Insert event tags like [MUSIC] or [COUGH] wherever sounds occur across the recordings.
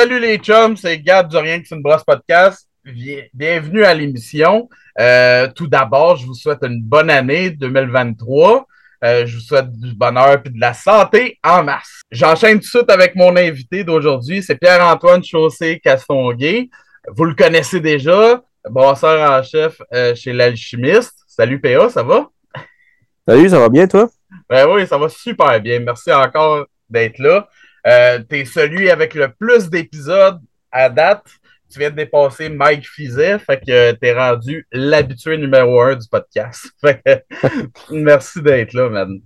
salut les chums, c'est Gab du Rien que c'est une brosse podcast. Bienvenue à l'émission. Euh, tout d'abord, je vous souhaite une bonne année 2023. Euh, je vous souhaite du bonheur et de la santé en masse. J'enchaîne tout de suite avec mon invité d'aujourd'hui. C'est Pierre-Antoine Chaussé-Castonguay. Vous le connaissez déjà, bosseur en chef euh, chez l'Alchimiste. Salut PA, ça va? Salut, ça va bien toi? Ben oui, ça va super bien. Merci encore d'être là. Euh, tu es celui avec le plus d'épisodes à date. Tu viens de dépasser Mike Fizet, fait que tu es rendu l'habitué numéro un du podcast. [LAUGHS] merci d'être là, man.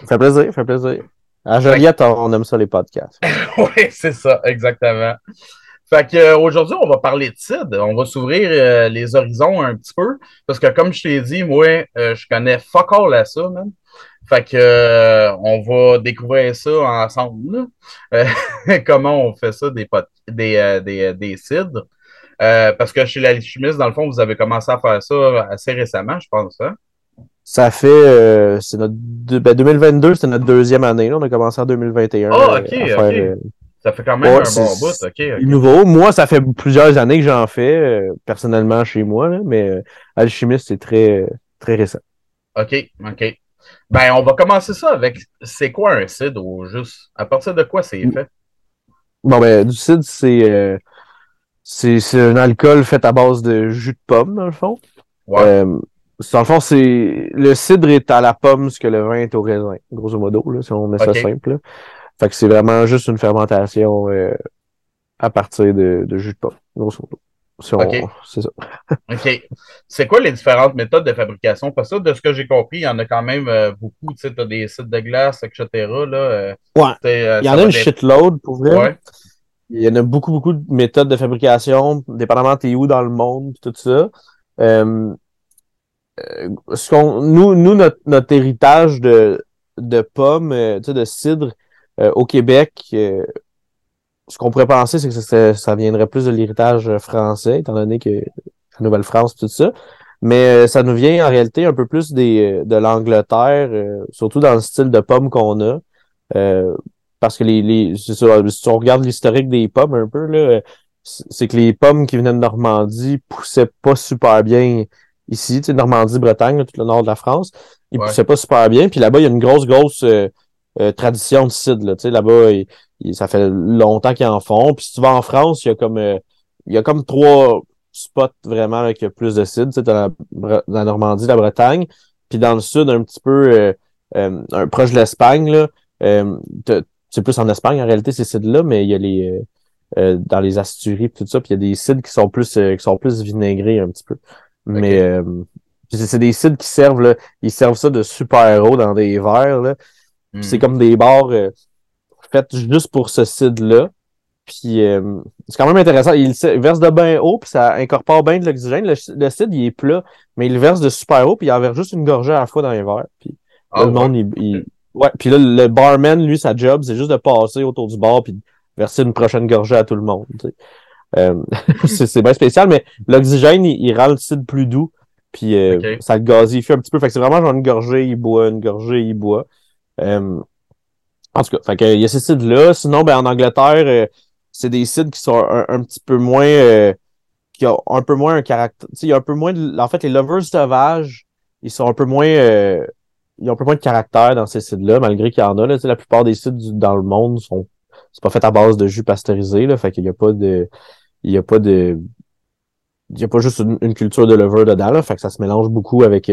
Ça fait plaisir, ça fait plaisir. À Joliette, on aime ça les podcasts. [LAUGHS] oui, c'est ça, exactement. Fait que euh, aujourd'hui, on va parler de CID. On va s'ouvrir euh, les horizons un petit peu. Parce que comme je t'ai dit, moi, je connais fuck all à ça, man. Fait que euh, on va découvrir ça ensemble. Euh, [LAUGHS] comment on fait ça des des, euh, des, des cidres. parce que chez l'alchimiste, dans le fond, vous avez commencé à faire ça assez récemment, je pense. Hein? Ça fait c'est notre 2022, c'est notre deuxième année. On a commencé en 2021. Ah, ok, ok. ça fait quand même un bon bout, ok. Nouveau. Moi, ça fait plusieurs années que j'en fais, personnellement chez moi, là, mais alchimiste, c'est très, très récent. OK, OK. Ben, on va commencer ça avec c'est quoi un CID ou juste? À partir de quoi c'est fait? Bon, ben, du CID, c'est euh, c'est un alcool fait à base de jus de pomme, dans le fond. Ouais. Euh, dans le fond, c'est le cidre est à la pomme ce que le vin est au raisin, grosso modo, là, si on met ça simple. Là. Fait que c'est vraiment juste une fermentation euh, à partir de, de, jus de pomme, grosso modo. C'est ça. [LAUGHS] OK. C'est quoi les différentes méthodes de fabrication? Parce que de ce que j'ai compris, il y en a quand même euh, beaucoup. Tu sais, as des sites de glace, etc. Là, euh, ouais. Euh, il y en a une shitload, pour vrai. Ouais. Il y en a beaucoup, beaucoup de méthodes de fabrication, dépendamment de où dans le monde, tout ça. ce qu'on, nous, nous notre, notre héritage de, de pommes, tu sais, de cidre au Québec, ce qu'on pourrait penser, c'est que ça, viendrait plus de l'héritage français, étant donné que la Nouvelle-France, tout ça. Mais euh, ça nous vient en réalité un peu plus des, euh, de l'Angleterre, euh, surtout dans le style de pommes qu'on a. parce que les, les si on regarde l'historique des pommes un peu, là, c'est que les pommes qui venaient de Normandie poussaient pas super bien ici, tu sais, Normandie, Bretagne, tout le nord de la France. Ils poussaient pas super bien. Puis là-bas, il y a une grosse, grosse tradition de cidre. Là, tu sais, là-bas, ça fait longtemps qu'ils en font. Puis si tu vas en France, il y a comme euh, il y a comme trois spots vraiment avec plus de cidre. Tu sais, la, la, Normandie, la Bretagne. Puis dans le sud, un petit peu euh, euh, proche de l'Espagne, là. c'est plus en Espagne en réalité ces cidres-là, mais il y a les dans les Asturies tout ça, puis il y a des cidres qui sont plus qui sont plus vinaigrés un petit peu. Mais c'est des cidres qui servent là, ils servent ça de super haut dans des verres là. C'est hmm. comme des bars fait juste pour ce CID-là. Puis euh, c'est quand même intéressant. Il, verse de bien haut, puis ça incorpore bien de l'oxygène. Le, le CID, il est plat, mais il verse de super haut, puis il en verse juste une gorgée à la fois dans les verres. Puis ah, le monde, il, Ouais, puis là, le barman, lui, sa job, c'est juste de passer autour du bar puis de verser une prochaine gorgée à tout le monde. Euh, [LAUGHS] c'est bien spécial, mais l'oxygène, il, rend le CID plus doux, puis euh, ça le gazifie un petit peu. Fait que c'est vraiment genre une gorgée, il boit, une gorgée, il boit. Euh, en tout cas, que, il y a ces sites-là. Sinon, ben, en Angleterre, euh, c'est des sites qui sont un, petit peu moins. Euh, qui ont un peu moins un caractère. Il y a un peu moins de, En fait, les lovers sauvages, ils sont un peu moins. Euh, ils ont un peu moins de caractère dans ces sites-là, malgré qu'il y en a. Là, la plupart des sites dans le monde sont. C'est pas fait à base de jus pasteurisé, là. Fait qu'il y a pas de. Il y a pas de. Il y a pas juste une, culture de lover dedans, là. Fait que ça se mélange beaucoup avec.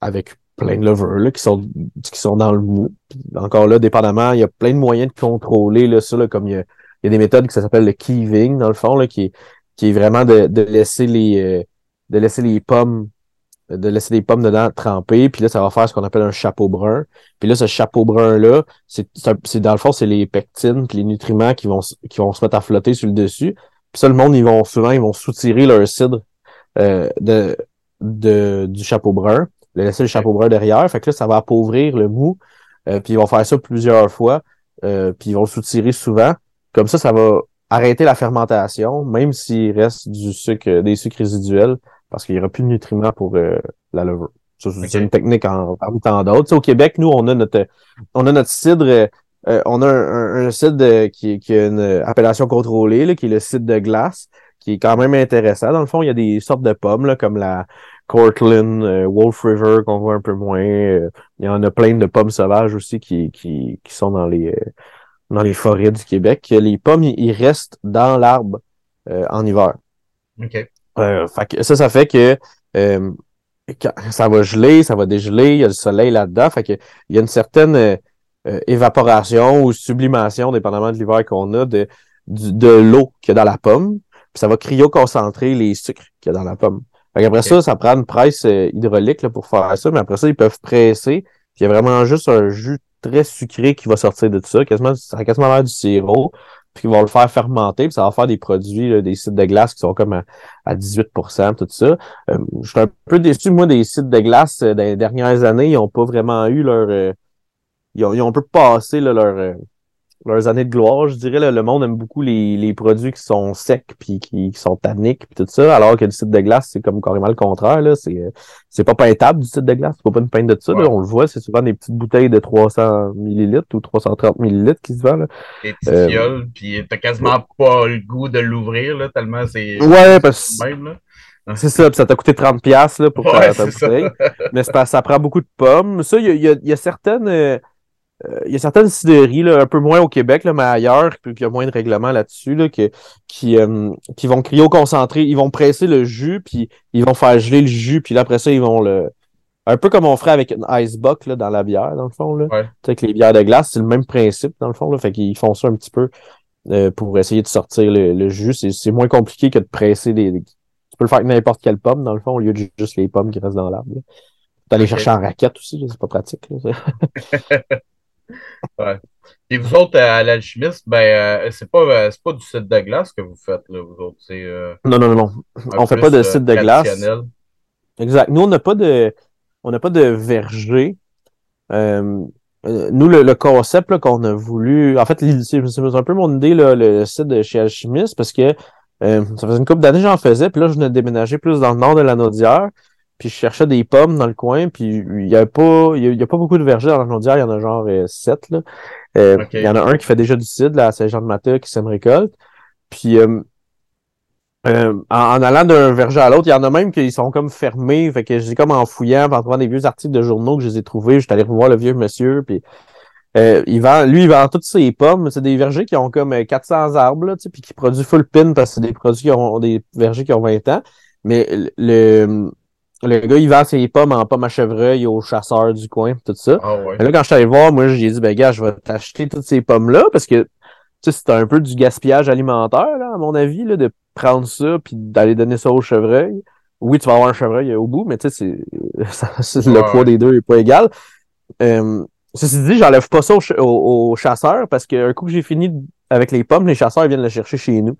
avec plein de lovers là, qui sont qui sont dans le mou. encore là, dépendamment, il y a plein de moyens de contrôler là, ça, là, comme il y, a, il y a des méthodes qui s'appellent le keeving, dans le fond, là, qui, est, qui est vraiment de, de laisser les euh, de laisser les pommes de laisser les pommes dedans tremper, puis là, ça va faire ce qu'on appelle un chapeau brun. Puis là, ce chapeau brun-là, c'est, c'est dans le fond, c'est les pectines, puis les nutriments qui vont, qui vont se mettre à flotter sur le dessus. Puis ça, le monde, ils vont souvent, ils vont soutirer leur cidre euh, de, de, du chapeau brun laisser le chapeau brun derrière. Fait que là, ça va appauvrir le mou. Euh, puis ils vont faire ça plusieurs fois. Euh, puis ils vont le soutirer souvent. Comme ça, ça va arrêter la fermentation, même s'il reste du sucre, des sucres résiduels, parce qu'il n'y aura plus de nutriments pour euh, la levure. C'est une technique en, parmi tant d'autres. Au Québec, nous, on a notre on a notre cidre on a un, site qui, qui, a une appellation contrôlée, là, qui est le site de glace, qui est quand même intéressant. Dans le fond, il y a des sortes de pommes, là, comme la Cortland, Wolf River, qu'on voit un peu moins. il y en a plein de pommes sauvages aussi qui, qui, qui sont dans les, dans les forêts du Québec. Les pommes, ils restent dans l'arbre en hiver. OK. ça, ça fait que ça va geler, ça va dégeler, il y a du soleil là-dedans. Fait que il y a une certaine euh, euh, évaporation ou sublimation, dépendamment de l'hiver qu'on a, de, de, l'eau qu'il y a dans la pomme. Puis ça va cryoconcentrer les sucres qu'il y a dans la pomme. Fait après ça, ça prend une presse euh, hydraulique là, pour faire ça, mais après ça, ils peuvent presser. Puis il y a vraiment juste un jus très sucré qui va sortir de tout ça. Quasiment, ça a quasiment l'air du sirop puis ils vont le faire fermenter, puis ça va faire des produits, des sites de glace qui sont comme à, 18% tout ça. Euh, je suis un peu déçu, moi, des sites de glace euh, dans les dernières années, ils n'ont pas vraiment eu leur... Euh, ils, ont, ils, ont, un peu passé leur leurs années de gloire, je dirais. le monde aime beaucoup les, les produits qui sont secs puis qui, qui sont tanniques puis tout ça, alors que du site de glace, c'est comme carrément le contraire. Là. C'est, c'est pas peintable du site de glace, c'est pas une peinte de ça. on le voit, c'est souvent des petites bouteilles de 300 millilitres ou 330 millilitres qui se vendent. Là. Des petites euh, puis t'as quasiment pas le goût de l'ouvrir, là, tellement c'est ouais, parce... même. Là. [LAUGHS] C'est ça, puis ça t'a coûté 30$ là, pour faire ta bouteille. Mais ça prend beaucoup de pommes. Ça, il y a, y, a, y a, certaines. Euh, euh, il y a certaines là, un peu moins au Québec, là, mais ailleurs, puis il y a moins de règlements là-dessus, là, que, qui, euh, qui vont cryo-concentrer, ils vont presser le jus, puis ils vont faire geler le jus, puis là, après ça, ils vont le... Un peu comme on ferait avec une icebox là, dans la bière, dans le fond. Là. Ouais. Avec les bières de glace, c'est le même principe, dans le fond. Là. Fait qu'ils font ça un petit peu euh, pour essayer de sortir le, jus. C'est moins compliqué que de presser des, Tu peux le faire avec n'importe quelle pomme, dans le fond, au lieu de juste les pommes qui restent dans l'arbre. D'aller chercher en raquette aussi, c'est pas pratique. [LAUGHS] Ouais. Et vous autres, à l'alchimiste, ben, euh, c'est pas, euh, pas du site de glace que vous faites, là, vous autres. Euh, non, non, non. On fait pas de site de glace. Exact. Nous, on n'a pas de, on n'a pas de verger. nous, le, concept qu'on a voulu, en fait, c'est un peu mon idée, là, le site de chez Alchimiste, parce que ça faisait une couple d'années j'en faisais, puis là, je venais déménager plus dans le nord de la Naudière puis je cherchais des pommes dans le coin, puis il y a pas il y, a, pas beaucoup de vergers dans la Naudière, il y en a genre euh, sept là. Euh, il y en a un qui fait déjà du cidre là, à Saint-Jean-de-Mata qui sème récolte. Puis euh, en, allant d'un verger à l'autre, il y en a même qui sont comme fermés. Fait que j'ai comme en fouillant, en trouvant des vieux articles de journaux que je les ai trouvés, j'étais allé revoir le vieux monsieur, puis il vend, lui, il vend toutes ses pommes. C'est des vergers qui ont comme 400 arbres, là, puis qui produisent full pin parce que c'est des produits qui ont des vergers qui ont 20 ans. Mais le, le gars, il vend ses pommes en pommes à chevreuil aux chasseurs du coin, tout ça. Ah ouais. là, quand je suis allé voir, moi, j'ai dit, ben, gars, je vais t'acheter toutes ces pommes-là parce que, tu sais, c'est un peu du gaspillage alimentaire, là, à mon avis, là, de prendre ça puis d'aller donner ça au chevreuil. Oui, tu vas avoir un chevreuil au bout, mais tu sais, c'est, [LAUGHS] le poids des deux est pas égal. Euh, ceci dit, j'enlève pas ça aux, chasseurs parce qu'un coup que j'ai fini avec les pommes, les chasseurs viennent le chercher chez nous.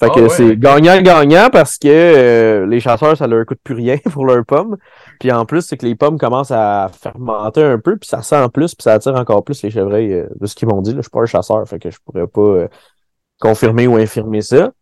Fait que ah c'est gagnant-gagnant parce que euh, les chasseurs, ça leur coûte plus rien [LAUGHS] pour leurs pommes. Puis en plus, c'est que les pommes commencent à fermenter un peu, puis ça sent en plus, puis ça attire encore plus les chevreuils euh, de ce qu'ils m'ont dit. Là, je suis pas un chasseur, fait que je pourrais pas euh, confirmer ou infirmer ça.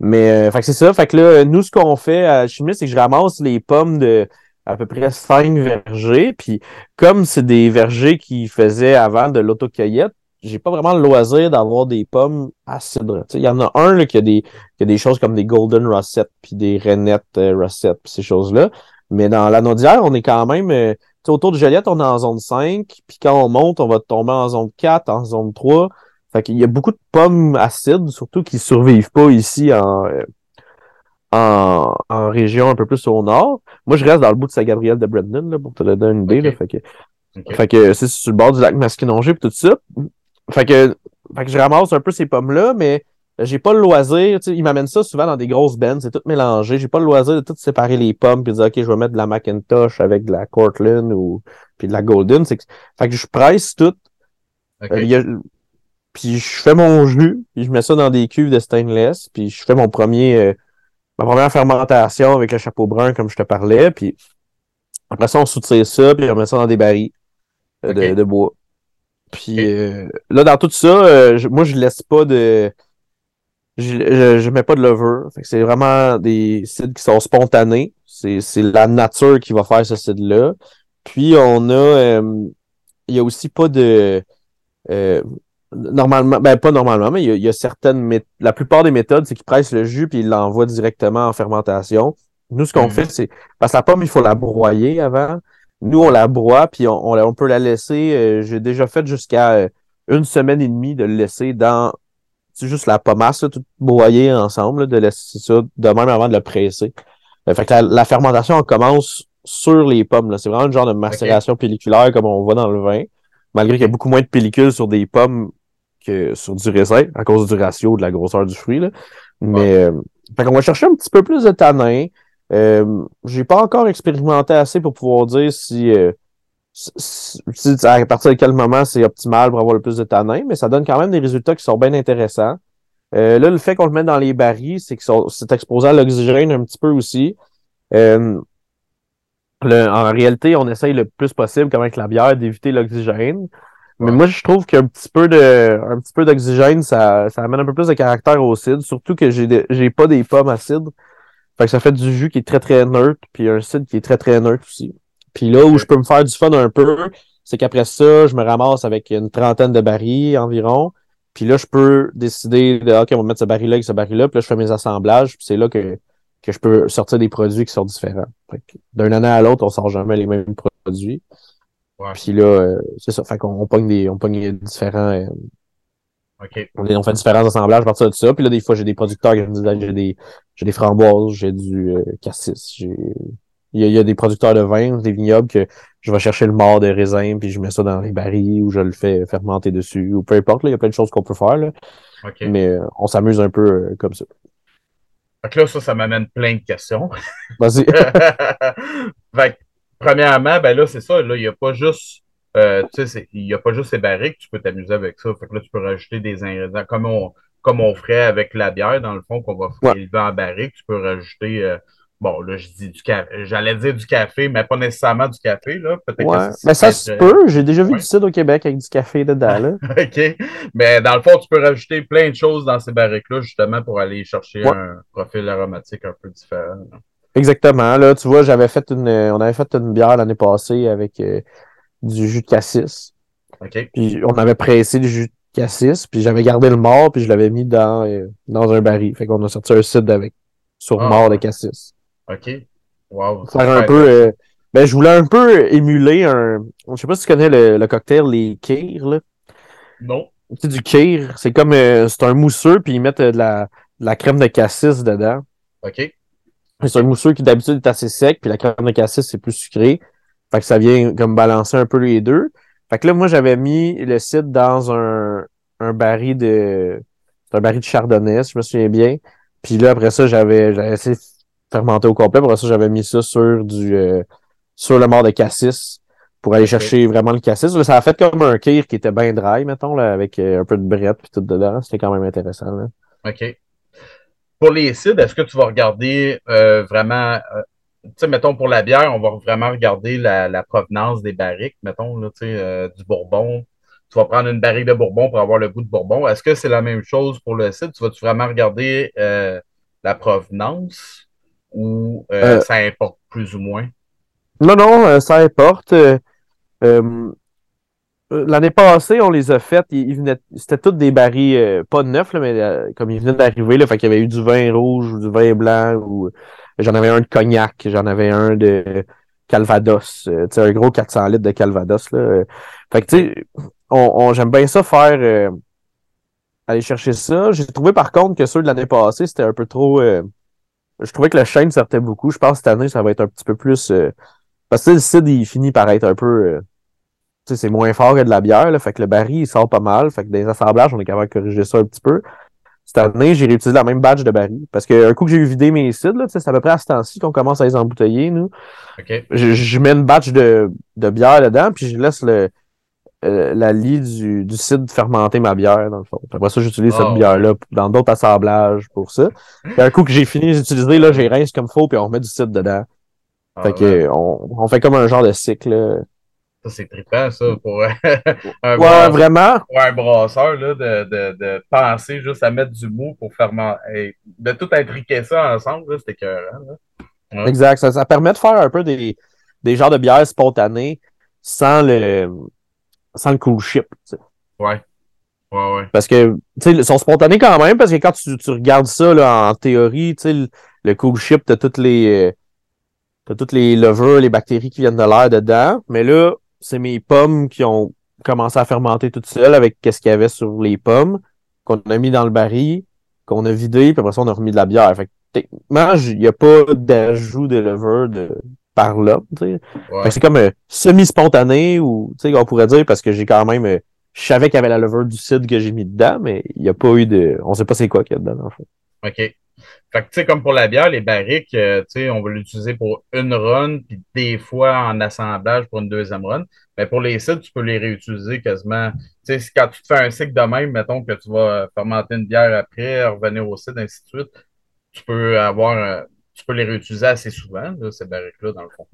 Mais fait que c'est ça. Fait que là, nous, ce qu'on fait à Chimie, c'est que je ramasse les pommes de à peu près cinq vergers. Puis comme c'est des vergers qui faisaient avant de l'autocueillette, j'ai pas vraiment le loisir d'avoir des pommes à cidre. Il y en a un là, qui, a des, qui a des choses comme des Golden Russet, puis des Renette euh, Russet, puis ces choses-là. Mais dans la Naudière, on est quand même... Euh, autour de Joliette, on est en zone 5, puis quand on monte, on va tomber en zone 4, en zone 3. Fait qu'il y a beaucoup de pommes acides, surtout qui survivent pas ici en, euh, en, en, région un peu plus au nord. Moi, je reste dans le bout de Saint-Gabriel de Brandon, là, pour te donner une idée. Là, fait que, fait que c'est sur le bord du lac Masquinongé et tout ça. Fait que, fait que je ramasse un peu ces pommes-là, mais j'ai pas le loisir. Ils m'amènent ça souvent dans des grosses bennes, c'est tout mélangé. J'ai pas le loisir de tout séparer les pommes puis de dire OK, je vais mettre de la Macintosh avec de la Cortland ou puis de la Golden. Fait que je presse tout. Euh, puis je fais mon jus, puis je mets ça dans des cuves de stainless, puis je fais mon premier euh, ma première fermentation avec le chapeau brun comme je te parlais, puis après ça on soutire ça, puis on met ça dans des barils euh, de, de bois. Puis euh, là, dans tout ça, euh, moi, je laisse pas de. Je, je, mets pas de lever. c'est vraiment des cides qui sont spontanés. C'est, la nature qui va faire ce cid-là. Puis on a. Euh, il y a aussi pas de. normalement, ben pas normalement, mais il y a, certaines la plupart des méthodes, c'est qu'ils pressent le jus puis ils l'envoient directement en fermentation. Nous, ce qu'on mhm. fait, c'est parce que la pomme, il faut la broyer avant. Nous, on la broie, puis on, on, peut la laisser. Euh, j'ai déjà fait jusqu'à euh, une semaine et demie de le laisser dans juste la pomasse, tout broyer ensemble, de laisser ça de même avant de le presser. fait que la, fermentation, on commence sur les pommes. C'est vraiment un genre de macération pelliculaire comme on voit dans le vin. Malgré qu'il y a beaucoup moins de pellicule sur des pommes que sur du raisin, à cause du ratio de la grosseur du fruit. Là. Mais euh, fait qu'on va chercher un petit peu plus de tanin. Euh, j'ai pas encore expérimenté assez pour pouvoir dire si, euh, à partir de quel moment c'est optimal pour avoir le plus de tanin, mais ça donne quand même des résultats qui sont bien intéressants. Euh, là, le fait qu'on le mette dans les barils, c'est que c'est exposé à l'oxygène un petit peu aussi. Euh, en réalité, on essaye le plus possible, comme avec la bière, d'éviter l'oxygène. Mais moi, je trouve qu'un petit peu de, un petit peu d'oxygène, ça, ça amène un peu plus de caractère au cidre. Surtout que j'ai, j'ai pas des pommes à cidre. Fait que ça fait du jus qui est très très neutre, puis un cidre qui est très très neutre aussi. Puis là où je peux me faire du fun un peu, c'est qu'après ça, je me ramasse avec une trentaine de barils environ. Puis là, je peux décider de OK, on va mettre ce baril-là avec ce baril-là, puis là, je fais mes assemblages, puis c'est là que, que je peux sortir des produits qui sont différents. D'un année à l'autre, on sort jamais les mêmes produits. Puis là, euh, c'est ça. Fait qu'on pogne des, on pogne différents. Euh, on, fait différents assemblages à partir de ça. Puis là, des fois, j'ai des producteurs qui me disent j'ai des, j'ai des framboises, j'ai du euh, cassis, j'ai. Il y, a, des producteurs de vin, des vignobles que je vais chercher le mort de raisin, puis je mets ça dans les barils ou je le fais fermenter dessus, ou peu importe, il y a plein de choses qu'on peut faire. Là. Mais on s'amuse un peu comme ça. Fait que là, ça, ça m'amène plein de questions. Vas-y. [LAUGHS] fait premièrement, ben là, c'est ça. Là, il n'y a pas juste. Euh, tu sais, il n'y a pas juste ces barriques, tu peux t'amuser avec ça. Fait que là, tu peux rajouter des ingrédients comme on, comme on ferait avec la bière, dans le fond, qu'on va élever en barrique. Tu peux rajouter. Euh, bon, là, je dis du café. J'allais dire du café, mais pas nécessairement du café, là. Ouais. mais ça se peut. J'ai déjà vu du cidre au Québec avec du café dedans, là. [LAUGHS] OK. Mais dans le fond, tu peux rajouter plein de choses dans ces barriques-là, justement, pour aller chercher un profil aromatique un peu différent. Exactement. Là, tu vois, j'avais fait une, on avait fait une bière l'année passée avec euh, du jus de cassis. OK. Puis on avait pressé du jus de cassis, puis j'avais gardé le mort, puis je l'avais mis dans, euh, dans un baril. Fait qu'on a sorti un cidre avec sur ah, mort de cassis. OK. Wow. Faire un peu. Euh, ben, je voulais un peu émuler un. Je sais pas si tu connais le, cocktail, les Kir, là. Non. Sais, du Kir, c'est comme. c'est un mousseux, puis ils mettent de la, de la crème de cassis dedans. OK. C'est un mousseux qui d'habitude est assez sec, puis la crème de cassis, c'est plus sucré. Fait que ça vient comme balancer un peu les deux. Fait que là, moi, j'avais mis le cidre dans un, un baril de. un baril de chardonnay, si je me souviens bien. Puis là, après ça, j'avais, j'avais essayé de fermenter au complet. Après ça, j'avais mis ça sur du euh, sur le mort de cassis pour aller chercher vraiment le cassis. ça a fait comme un kir qui était bien dry, mettons, là, avec euh, un peu de brette puis tout dedans. C'était quand même intéressant. Là. OK pour les cidres, est-ce que tu vas regarder euh, vraiment, euh, sais, mettons pour la bière, on va vraiment regarder la, provenance des barriques, mettons, là, tu sais, euh, du bourbon. Tu vas prendre une barrique de bourbon pour avoir le goût de bourbon. Est-ce que c'est la même chose pour le cidre? Tu vas-tu vraiment regarder la provenance ou ça importe plus ou moins? Non, non, ça importe. Euh, l'année passée, on les a faites. c'était toutes des barils, euh, pas neufs, là, mais euh, comme ils venaient d'arriver, là, fait qu'il y avait eu du vin rouge ou du vin blanc ou j'en avais un de cognac, j'en avais un de Calvados, sais, un gros 400 litres de Calvados, là. Fait que, tu sais, on, j'aime bien ça faire, aller chercher ça. J'ai trouvé par contre que ceux de l'année passée, c'était un peu trop, je trouvais que le chêne sortait beaucoup. Je pense que cette année, ça va être un petit peu plus, parce que le cidre, il finit par être un peu, c'est moins fort que de la bière, là, fait que le baril, il sort pas mal. Fait que des assemblages, on est capable de corriger ça un petit peu. Cette année, j'ai réutilisé la même batch de baril. Parce qu'un coup que j'ai eu vidé mes cidres, c'est à peu près à ce temps-ci qu'on commence à les embouteiller, nous. Je, mets une batch de, de bière dedans, puis je laisse le, euh, la lie du, du cidre fermenter ma bière, dans le fond. Après ça, j'utilise cette oh. bière-là dans d'autres assemblages pour ça. Puis un coup que j'ai fini d'utiliser, là, j'ai rince comme faut, puis on remet du cidre dedans. Ah fait que, on, on fait comme un genre de cycle c'est trippant, ça, pour [LAUGHS] un, ouais, vraiment. Pour un brasseur, là, de, de, de, penser juste à mettre du mou pour faire de tout intriquer ça ensemble, c'était écœurant. Là. Exact. Ça, ça, permet de faire un peu des, des genres de bières spontanées sans le sans le cool chip. Ouais. Ouais, ouais. Parce que, tu sais, ils sont spontanés quand même, parce que quand tu, tu regardes ça, là, en théorie, tu sais, le, le cool ship, t'as toutes les, euh, t'as toutes les levures, les bactéries qui viennent de l'air dedans. Mais là, c'est mes pommes qui ont commencé à fermenter toutes seules avec qu'est-ce qu'il y avait sur les pommes, qu'on a mis dans le baril, qu'on a vidé, puis après ça, on a remis de la bière. Fait que, techniquement, il n'y a pas d'ajout de levure de, par là, tu sais. C'est comme euh, semi-spontané, ou, on pourrait dire, parce que j'ai quand même, euh, je savais qu'il y avait la levure du cidre que j'ai mis dedans, mais il n'y a pas eu de, on sait pas c'est quoi qu'il y a dedans, en fait. OK. Fait que, tu sais, comme pour la bière, les barriques, euh, tu sais, on va l'utiliser pour une run, puis des fois en assemblage pour une deuxième run. Mais pour les cidres, tu peux les réutiliser quasiment. Tu sais, quand tu te fais un cycle de même, mettons que tu vas fermenter une bière après, revenir au cidre, ainsi de suite, tu peux avoir, euh, tu peux les réutiliser assez souvent, ces barriques-là, dans le fond.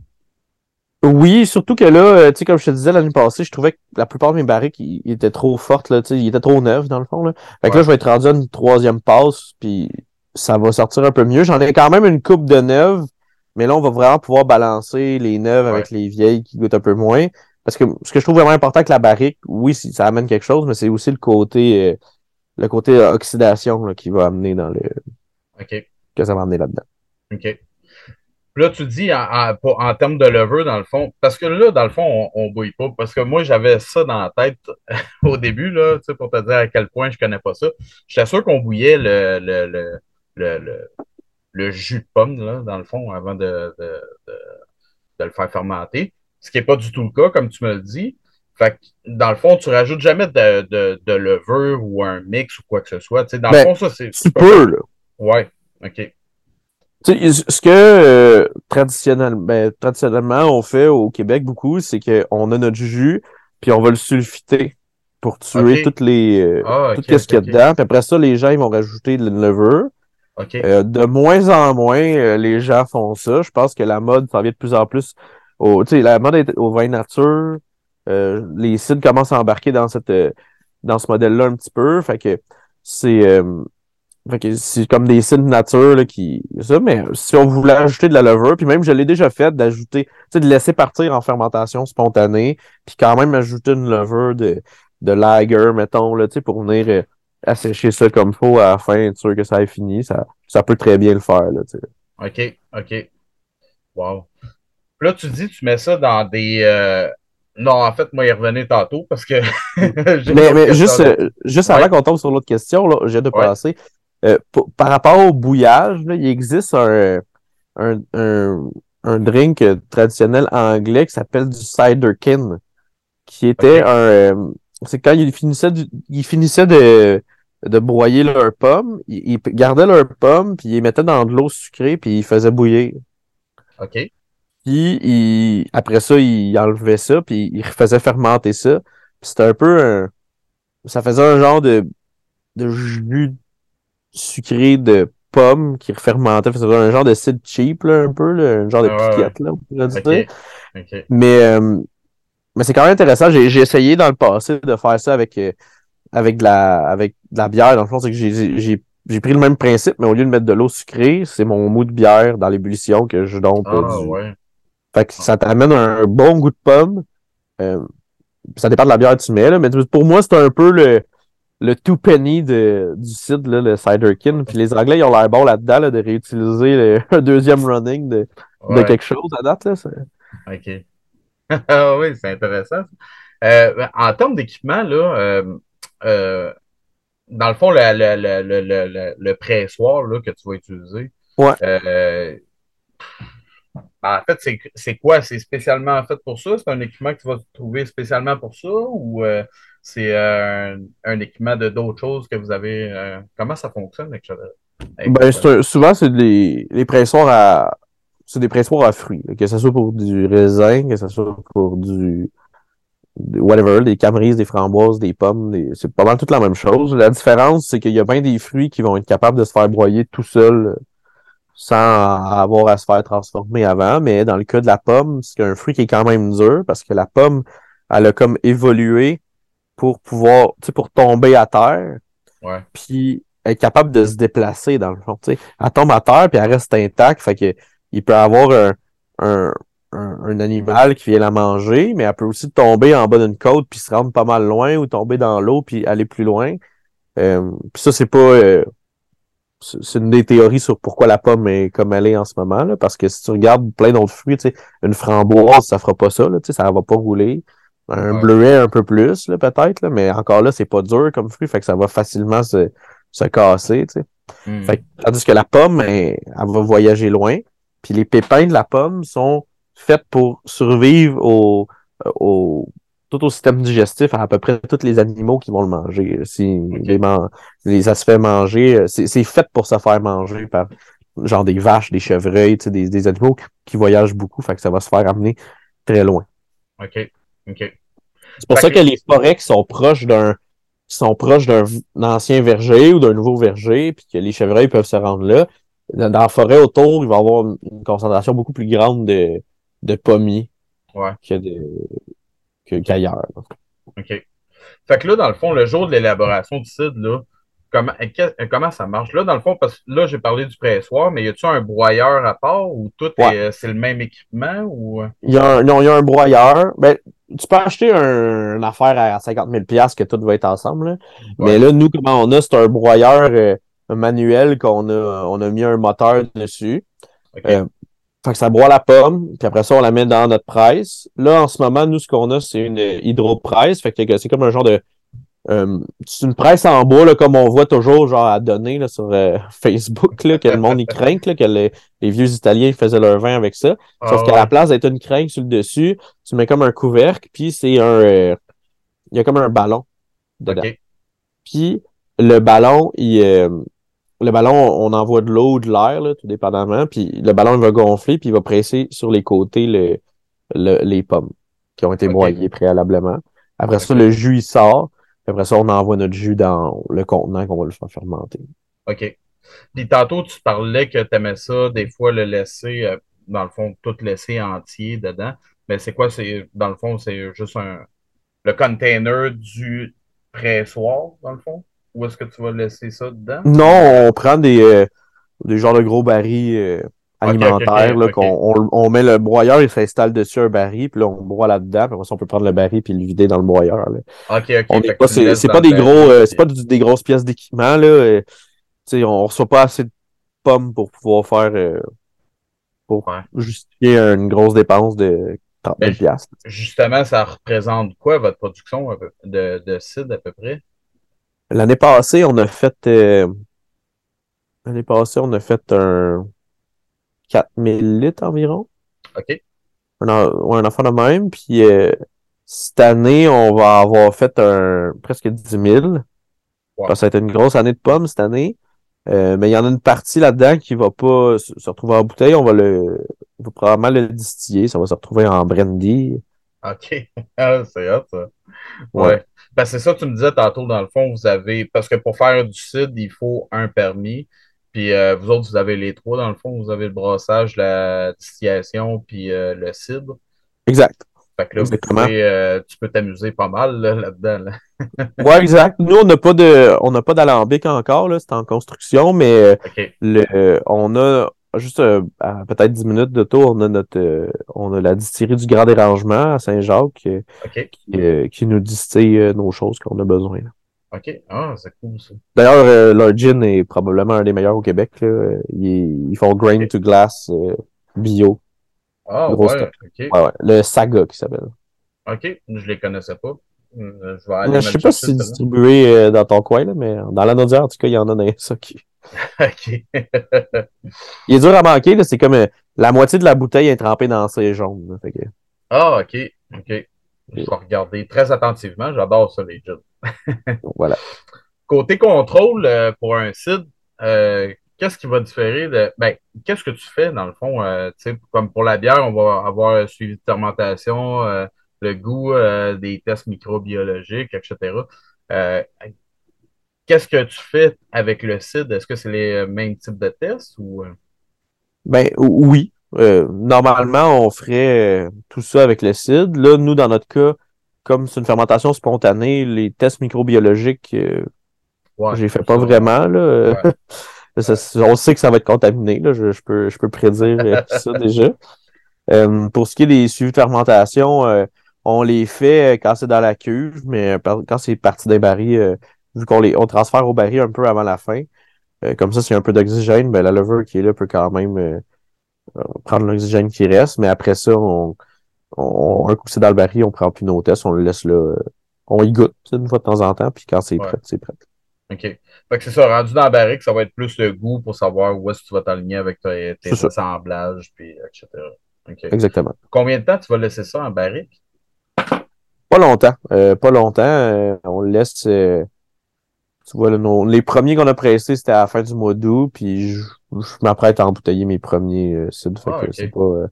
Oui, surtout que là, euh, tu sais, comme je te disais l'année passée, je trouvais que la plupart de mes barriques, ils, étaient trop fortes, là, tu sais, ils étaient trop neufs, dans le fond, là. Fait que là, je vais être rendu à une troisième passe, puis ça va sortir un peu mieux. J'en ai quand même une coupe de neuves, mais là, on va vraiment pouvoir balancer les neuves avec les vieilles qui goûtent un peu moins. Parce que ce que je trouve vraiment important avec la barrique, oui, ça amène quelque chose, mais c'est aussi le côté euh, le côté oxydation là, qui va amener dans le. OK. Que ça va amener là-dedans. OK. Là, tu dis en, en, termes de levure, dans le fond, parce que là, dans le fond, on, ne bouille pas. Parce que moi, j'avais ça dans la tête [LAUGHS] au début, là, pour te dire à quel point je connais pas ça. J'étais sûr qu'on bouillait le, le le, le, jus de pomme, là, dans le fond, avant de, de, de, le faire fermenter. Ce qui n'est pas du tout le cas, comme tu me le dis. Fait que, dans le fond, tu rajoutes jamais de, de, de levure ou un mix ou quoi que ce soit. dans le ben, fond, ça, c'est. Tu peux, là. Ouais, OK. ce que euh, traditionnellement, ben, traditionnellement on fait au Québec beaucoup, c'est qu'on a notre jus, puis on va le sulfiter pour tuer toutes les euh, ah, tout ce qu'il y a dedans. Puis après ça, les gens ils vont rajouter de la levure. Euh, de moins en moins, euh, les gens font ça. Je pense que la mode s'en vient de plus en plus. Au, la mode est au vin nature. Euh, les sites commencent à embarquer dans cette dans ce modèle-là un petit peu. Fait que c'est c'est comme des sites nature là, qui. Ça, mais si on voulait ajouter de la levure, puis même je l'ai déjà fait d'ajouter, de laisser partir en fermentation spontanée, puis quand même ajouter une levure de, de lager, mettons, là, pour venir assécher ça comme il faut à la fin, être sûr que ça ait fini, ça, ça peut très bien le faire. Là, OK, OK. Wow. Là, tu dis, tu mets ça dans des. Euh, non, en fait, moi, il revenait tantôt parce que. [LAUGHS] mais, mais juste, euh, juste avant qu'on tombe sur l'autre question, là, j'ai de passer. Euh, par rapport au bouillage, là, il existe un, un, un, un, drink traditionnel anglais qui s'appelle du ciderkin, qui était un. c'est quand il finissait, il finissait de, de broyer leurs pommes. Ils, gardaient leurs pommes, puis ils les mettaient dans de l'eau sucrée, puis ils faisaient bouillir. OK. Puis après ça, ils enlevaient ça, puis ils faisaient fermenter ça. Puis c'était un peu un... Ça faisait un genre de, de jus sucré de pommes qui fermentait. Ça faisait un genre de cidre cheap, là, un peu, là, un genre de piquette, là, on pourrait dire. Mais, euh, mais c'est quand même intéressant. J'ai essayé dans le passé de faire ça avec... Euh, avec de la, avec de la bière. Dans le fond, c'est que j'ai, j'ai, pris le même principe, mais au lieu de mettre de l'eau sucrée, c'est mon mou de bière dans l'ébullition que je donne ah, ouais. Fait que ça t'amène un bon goût de pomme. Euh, ça dépend de la bière que tu mets, là, mais pour moi, c'est un peu le, le two penny de, du site, là, le Ciderkin. Puis les Anglais, ils ont l'air bons là-dedans, là, de réutiliser le, [LAUGHS] un deuxième running de, de quelque chose à date. Là, OK. [LAUGHS] ah oui, c'est intéressant. Euh, en termes d'équipement, là, euh, euh, dans le fond, le, le, le, pressoir là, que tu vas utiliser, euh, ben, en fait, c'est quoi? C'est spécialement fait pour ça? C'est un équipement que tu vas trouver spécialement pour ça? Ou euh, c'est un, équipement de d'autres choses que vous avez? comment ça fonctionne? Avec, ben, souvent, c'est des les pressoirs à. C'est des pressoirs à fruits, que ce soit pour du raisin, que ce soit pour du, whatever, des camerises, des framboises, des pommes, c'est pas mal toute la même chose. La différence, c'est qu'il y a bien des fruits qui vont être capables de se faire broyer tout seul sans avoir à se faire transformer avant. Mais dans le cas de la pomme, c'est un fruit qui est quand même dur parce que la pomme, elle a comme évolué pour pouvoir, tu sais, pour tomber à terre. Ouais. Puis être capable de se déplacer dans le fond. Tu sais. Elle tombe à terre puis elle reste intacte. Fait que il peut avoir un, un un, animal qui vient la manger, mais elle peut aussi tomber en bas d'une côte puis se rendre pas mal loin ou tomber dans l'eau puis aller plus loin. Euh, puis ça, c'est pas... Euh, c'est une des théories sur pourquoi la pomme est comme elle est en ce moment, là, parce que si tu regardes plein d'autres fruits, une framboise, ça fera pas ça, là, ça va pas rouler. Un bleuet un peu plus, là, peut-être, là, mais encore là, c'est pas dur comme fruit, fait que ça va facilement se, se casser, tu sais. Hmm. Fait, tandis que la pomme, elle, elle va voyager loin, puis les pépins de la pomme sont faits pour survivre au, au tout au système digestif à à peu près tous les animaux qui vont le manger. Si les, ça se fait manger, euh, c'est fait pour se faire manger par genre des vaches, des chevreuils, des, des animaux qui, voyagent beaucoup, fait que ça va se faire amener très loin. OK. OK. C'est pour ça que... les forêts qui sont proches d'un sont proches d'un ancien verger ou d'un nouveau verger, puis que les chevreuils peuvent se rendre là. Dans la forêt autour, il va y avoir une concentration beaucoup plus grande de, de pommiers ouais. que qu'ailleurs. OK. Fait que là, dans le fond, le jour de l'élaboration du cidre, là, comment, comment ça marche? Là, dans le fond, parce que là, j'ai parlé du pressoir, mais y a-tu un broyeur à part ou tout est, c'est le même équipement? Ou... Il y a un, non, il y a un broyeur. Ben, tu peux acheter un, une affaire à 50 000 que tout va être ensemble. Là. Mais là, nous, comment on a, c'est un broyeur euh, manuel qu'on a, on a mis un moteur dessus. Euh, fait que ça broie la pomme, puis après ça, on la met dans notre presse. Là, en ce moment, nous, ce qu'on a, c'est une hydropresse. Fait que c'est comme un genre de. Euh, c'est une presse en bois, là, comme on voit toujours, genre à donner là, sur euh, [LAUGHS] Facebook, là, que le monde y craint, là, que les, vieux Italiens faisaient leur vin avec ça. Ah Sauf qu'à la place d'être une crainte sur le dessus, tu mets comme un couvercle, puis c'est un. Euh, il y a comme un ballon dedans. Puis le ballon, il, le ballon, on envoie de l'eau ou de l'air, tout dépendamment, puis le ballon il va gonfler, puis il va presser sur les côtés le, les pommes qui ont été broyées préalablement. Après ça, le jus, il sort. Après ça, on envoie notre jus dans le contenant qu'on va le faire fermenter. OK. Puis tantôt, tu parlais que tu aimais ça, des fois, le laisser, euh, dans le fond, tout laisser entier dedans. Mais c'est quoi? C'est Dans le fond, c'est juste un le container du pressoir, dans le fond? Ou est-ce que tu vas laisser ça dedans? Non, on prend des, euh, des genres de gros barils euh, alimentaires. là, qu'on, on, met le broyeur, il s'installe dessus un baril, puis là, on broie là-dedans, puis après on peut prendre le baril puis le vider dans le broyeur. Là. OK, OK. pas, c'est, pas des gros, euh, c'est pas des grosses pièces d'équipement, là. sais, on reçoit pas assez de pommes pour pouvoir faire, pour justifier une grosse dépense de 30 000 ben, Justement, ça représente quoi, votre production de, de cidre, à peu près? L'année passée, on a fait. Euh, l'année passée, on a fait un 4000 litres environ. OK. Un, un enfant de même. Puis euh, cette année, on va avoir fait un presque 10 000. ça a été une grosse année de pommes cette année. Euh, mais il y en a une partie là-dedans qui va pas se retrouver en bouteille. On va le on va probablement le distiller. Ça va se retrouver en brandy. OK. [LAUGHS] Ah, c'est hot, ça. Ouais. Ben, c'est ça que tu me disais tantôt, dans le fond, vous avez. Parce que pour faire du cidre, il faut un permis. Puis euh, vous autres, vous avez les trois, dans le fond. Vous avez le brassage, la distillation, puis euh, le cidre. Exact. Fait que là, euh, tu peux t'amuser pas mal là-dedans. [LAUGHS] ouais, exact. Nous, on n'a pas de on n'a pas d'alambic encore, là, c'est en construction, mais le, on a juste euh, à peut-être 10 minutes de tour, on a notre euh, on a la distillerie du Grand Dérangement à Saint-Jacques euh, qui, nous distille nos choses qu'on a besoin. OK. Ah, c'est cool ça. D'ailleurs, leur gin est probablement un des meilleurs au Québec. Ils, font grain to glass bio. Ah, ouais, Le Saga qui s'appelle. OK. Je les connaissais pas. Je. Je sais pas si c'est distribué dans ton coin, là, mais dans la Naudière, en tout cas, il y en a dans ça qui. [LAUGHS] OK. il est dur à manquer, c'est comme euh, la moitié de la bouteille est trempée dans ces jaune. Ah, OK. OK. Je vais regarder très attentivement. J'adore ça, les jeunes. [LAUGHS] voilà. Côté contrôle euh, pour un site, euh, qu'est-ce qui va différer de. Ben, qu'est-ce que tu fais dans le fond? comme pour la bière, on va avoir un suivi de fermentation, le goût, des tests microbiologiques, etc qu'est-ce que tu fais avec le CID? Est-ce que c'est les mêmes types de tests ou? Euh? Ben oui. Euh, normalement, on ferait euh, tout ça avec le CID. Là, nous, dans notre cas, comme c'est une fermentation spontanée, les tests microbiologiques, ouais, j'ai fait pas vraiment. Là. [LAUGHS] on sait que ça va être contaminé. Là. Je, peux, je peux prédire ça déjà. [LAUGHS] Euh, pour ce qui est des suivis de fermentation, euh, on les fait quand c'est dans la cuve, mais quand c'est parti des barils, vu qu'on les on transfère au baril un peu avant la fin, comme ça, s'il y a un peu d'oxygène, ben, la levure qui est là peut quand même prendre l'oxygène qui reste, mais après ça, on, on, un coup c'est dans le baril, on prend plus nos tests, on le laisse là, on y goûte une fois de temps en temps, puis quand c'est prêt, c'est prêt. OK. Fait que c'est ça, rendu dans la barrique, ça va être plus le goût pour savoir où est-ce que tu vas t'aligner avec tes, assemblages, puis etc. Exactement. Combien de temps tu vas laisser ça en barrique? Pas longtemps. Euh, pas longtemps. Euh, on le laisse. Euh, tu vois, les premiers qu'on a pressés, c'était à la fin du mois d'août, puis je, m'apprête à embouteiller mes premiers cides. Fait ah, que c'est pas.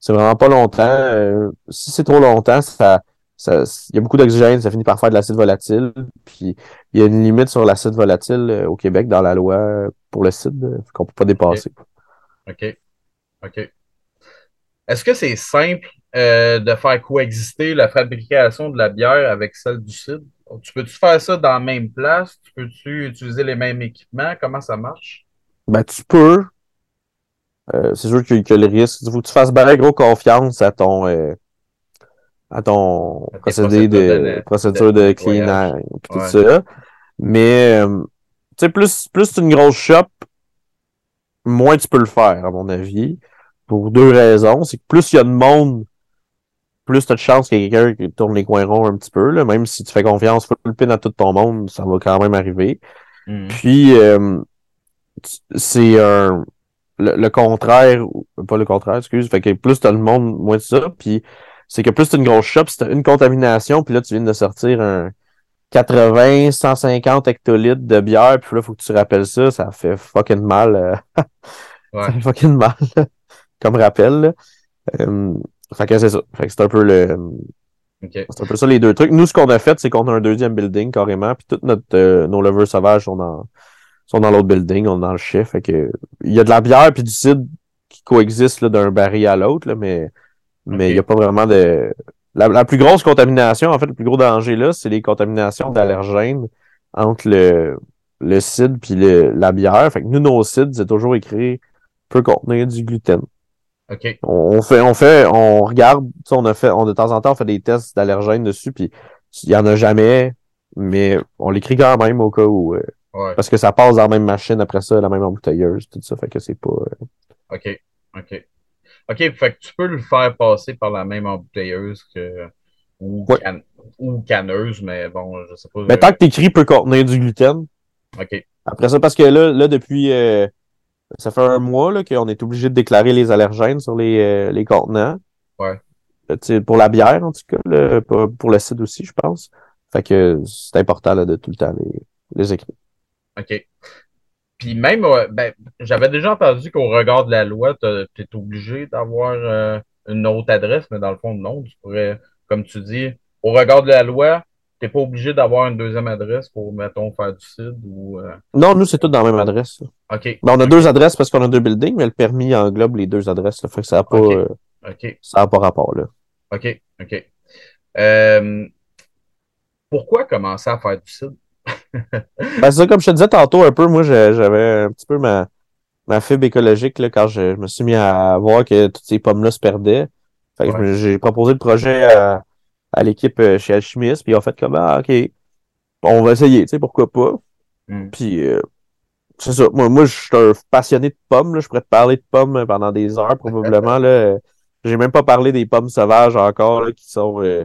c'est vraiment pas longtemps. si c'est trop longtemps, ça il y a beaucoup d'oxygène, ça finit par faire de l'acide volatile. Puis il y a une limite sur l'acide volatile euh, au Québec dans la loi pour le CID euh, qu'on ne peut pas dépasser. OK. OK. Est-ce que c'est simple euh, de faire coexister la fabrication de la bière avec celle du CID? Tu peux-tu faire ça dans la même place? Tu peux-tu utiliser les mêmes équipements? Comment ça marche? Ben, tu peux. c'est sûr qu'il y, a le risque. Il faut que tu fasses bien gros confiance à ton, à ton procédé de, procédure de, cleaning et tout ça. Mais euh, tu sais, plus, plus c'est une grosse shop, moins tu peux le faire, à mon avis. Pour deux raisons. C'est que plus il y a de monde, plus tu as de chance qu'il y ait quelqu'un qui tourne les coins ronds un petit peu. Là. Même si tu fais confiance full pin à tout ton monde, ça va quand même arriver. Hmm. Puis euh, c'est un le, le, contraire, pas le contraire, excuse, fait que plus t'as le monde, moins de ça. Puis c'est que plus c'est une grosse shop, c'est une contamination, puis là, tu viens de sortir un 80, 150 hectolitres de bière, puis là, faut que tu rappelles ça, ça fait fucking mal. Euh, [LAUGHS] ça fait fucking mal, [LAUGHS] comme rappel. Euh, fait que c'est ça. Fait que c'est un peu le. C'est un peu ça les deux trucs. Nous, ce qu'on a fait, c'est qu'on a un deuxième building carrément, puis toutes notre, euh, nos levures sauvages sont dans, sont dans l'autre building, on est dans le chef. Fait que il y a de la bière puis du cidre qui coexistent d'un baril à l'autre, mais mais il n'y a pas vraiment de. La, plus grosse contamination, en fait, le plus gros danger là, c'est les contaminations d'allergènes entre le, le cidre puis la bière. Fait que nous, nos cidres, c'est toujours écrit peut contenir du gluten. OK. On, fait, on fait, on regarde, on a fait, on, de temps en temps, on fait des tests d'allergènes dessus, puis il y en a jamais, mais on l'écrit quand même au cas où. Euh, parce que ça passe dans la même machine après ça, la même embouteilleuse, tout ça, fait que c'est pas. Euh, OK. OK. OK, fait que tu peux le faire passer par la même embouteilleuse que. Ou, ou canneuse, mais bon, je sais pas. Mais tant que t'écris peut contenir du gluten. OK. Après ça, parce que là, là depuis. Euh, ça fait un mois là, qu'on est obligé de déclarer les allergènes sur les, euh, les contenants. Ouais. Euh, pour la bière, en tout cas, pour, le site aussi, je pense. Fait que c'est important là, de tout le temps les, les écrire. OK. Puis même, euh, ben, j'avais déjà entendu qu'au regard de la loi, tu es obligé d'avoir euh, une autre adresse, mais dans le fond, non. Tu pourrais, comme tu dis, au regard de la loi, tu n'es pas obligé d'avoir une deuxième adresse pour, mettons, faire du CID ou. Euh, non, nous, c'est tout dans la même adresse. OK. Ben, on a deux adresses parce qu'on a deux buildings, mais le permis englobe les deux adresses. Fait que ça n'a pas, Ça pas rapport là. OK. OK. pourquoi commencer à faire du CID? [LAUGHS] ben, ça, comme je te disais tantôt un peu, moi, j'avais un petit peu ma, ma fibre écologique là, quand je, me suis mis à voir que toutes ces pommes-là se perdaient. Fait que j'ai proposé le projet à, à l'équipe euh, chez Alchimiste, puis ils ont fait comme ah, OK, on va essayer, tu sais, pourquoi pas. Hmm. Puis euh, c'est ça. Moi, moi je suis un passionné de pommes. Là. Je pourrais te parler de pommes pendant des heures, probablement. là. J'ai même pas parlé des pommes sauvages encore là, qui sont euh,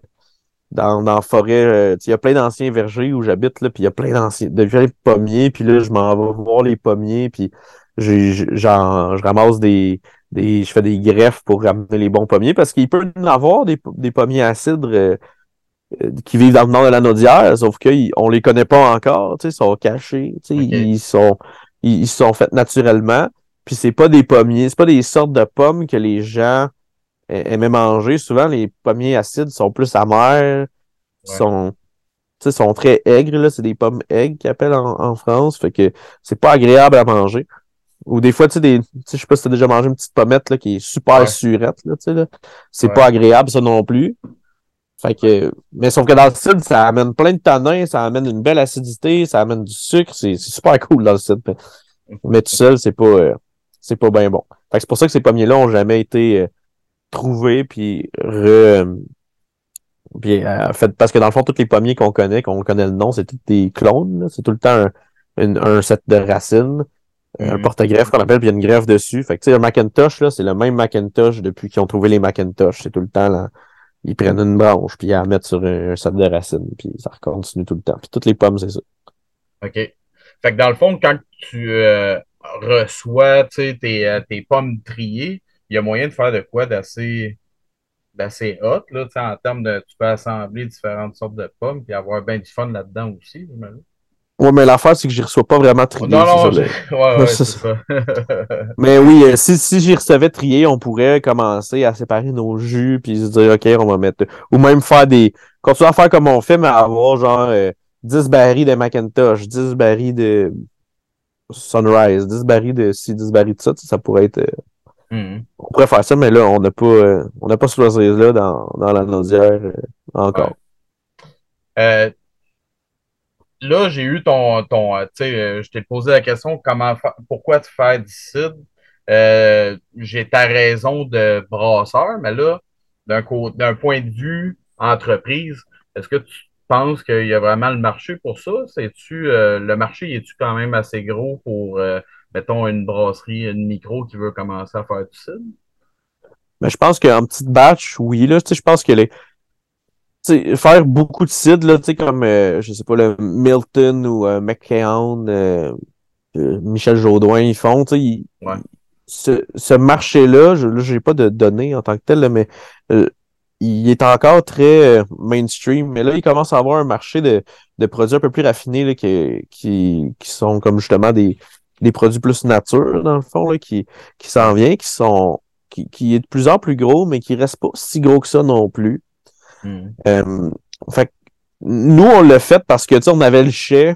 dans, dans la forêt. Euh, il y a plein d'anciens vergers où j'habite, là, puis il y a plein d'anciens de vieux pommiers, puis là, je m'en vais voir les pommiers, puis je ramasse des, des. Je fais des greffes pour ramener les bons pommiers, parce qu'il peut y en avoir des, des pommiers à cidre euh, euh, qui vivent dans le nord de la Naudière, sauf qu'on les connaît pas encore, ils sont cachés, ils sont. Ils, sont faits naturellement. Puis c'est pas des pommiers, c'est pas des sortes de pommes que les gens aimer manger. Souvent, les pommiers acides sont plus amers, sont, sont très aigres. C'est des pommes aigres qu'ils appellent en, France. Fait que c'est pas agréable à manger. Ou des fois, tu sais, des, je sais pas si t'as déjà mangé une petite pommette là, qui est super surette, là, tu sais, là. C'est pas agréable, ça non plus. Fait que, mais sauf que dans le cidre, ça amène plein de tanins, ça amène une belle acidité, ça amène du sucre, c'est super cool dans le cidre. Mais, tout seul, c'est pas, euh, c'est pas bien bon. Fait que c'est pour ça que ces pommiers-là ont jamais été, euh, retrouver puis re, puis, euh, fait, parce que dans le fond, tous les pommiers qu'on connaît, qu'on connaît le nom, c'est tous des clones. C'est tout le temps un, un, set de racines, un mm. porte-greffe qu'on appelle, puis il y a une greffe dessus. Fait que, tu sais, un Macintosh, là, c'est le même Macintosh depuis qu'ils ont trouvé les Macintosh. C'est tout le temps, là, ils prennent une branche, puis ils la mettent sur un, set de racines, puis ça continue tout le temps. Puis toutes les pommes, c'est ça. OK. Fait que dans le fond, quand tu euh, reçois, tu sais, tes, euh, tes pommes triées, il y a moyen de faire de quoi d'assez assez hot, là, en termes de tu peux assembler différentes sortes de pommes et avoir bien du fun là-dedans aussi, Ouais, mais l'affaire, c'est que je reçois pas vraiment trié. Non, non, [LAUGHS] ouais, ouais, [LAUGHS] c'est ça. [LAUGHS] mais oui, euh, si, si j'y recevais trié, on pourrait commencer à séparer nos jus puis se dire, OK, on va mettre. Ou même faire des. Continuer à faire comme on fait, mais avoir genre 10 euh, barils de Macintosh, 10 barils de Sunrise, 10 barils de ci, 10 barils de ça, ça pourrait être. Euh, Mm-hmm. On pourrait faire ça, mais là, on n'a pas, euh, on n'a pas ce là dans, dans la naudière encore. Euh, là, j'ai eu ton, ton tu sais, je t'ai posé la question, comment pourquoi tu fais du CID? j'ai ta raison de brasseur, mais là, d'un d'un point de vue entreprise, est-ce que tu penses qu'il y a vraiment le marché pour ça? C'est-tu, le marché, est-tu quand même assez gros pour mettons, une brasserie, une micro qui veut commencer à faire du cidre? Mais je pense qu'en petite batch, oui, là, je pense que les. Faire beaucoup de cidre, là, comme, euh, je sais pas, le Milton ou euh, McKeown, euh, Michel Jaudoin, ils font, tu sais, ce, ce marché-là, je n'ai pas de données en tant que tel, mais il est encore très mainstream. Mais là, il commence à avoir un marché de, de produits un peu plus raffinés là, qui, qui, qui sont comme justement des, des produits plus nature, dans le fond, là, qui, qui s'en vient, qui sont qui, qui, est de plus en plus gros, mais qui reste pas si gros que ça non plus. Hmm. Euh, fait nous, on l'a fait parce que, tu sais, on avait le chai,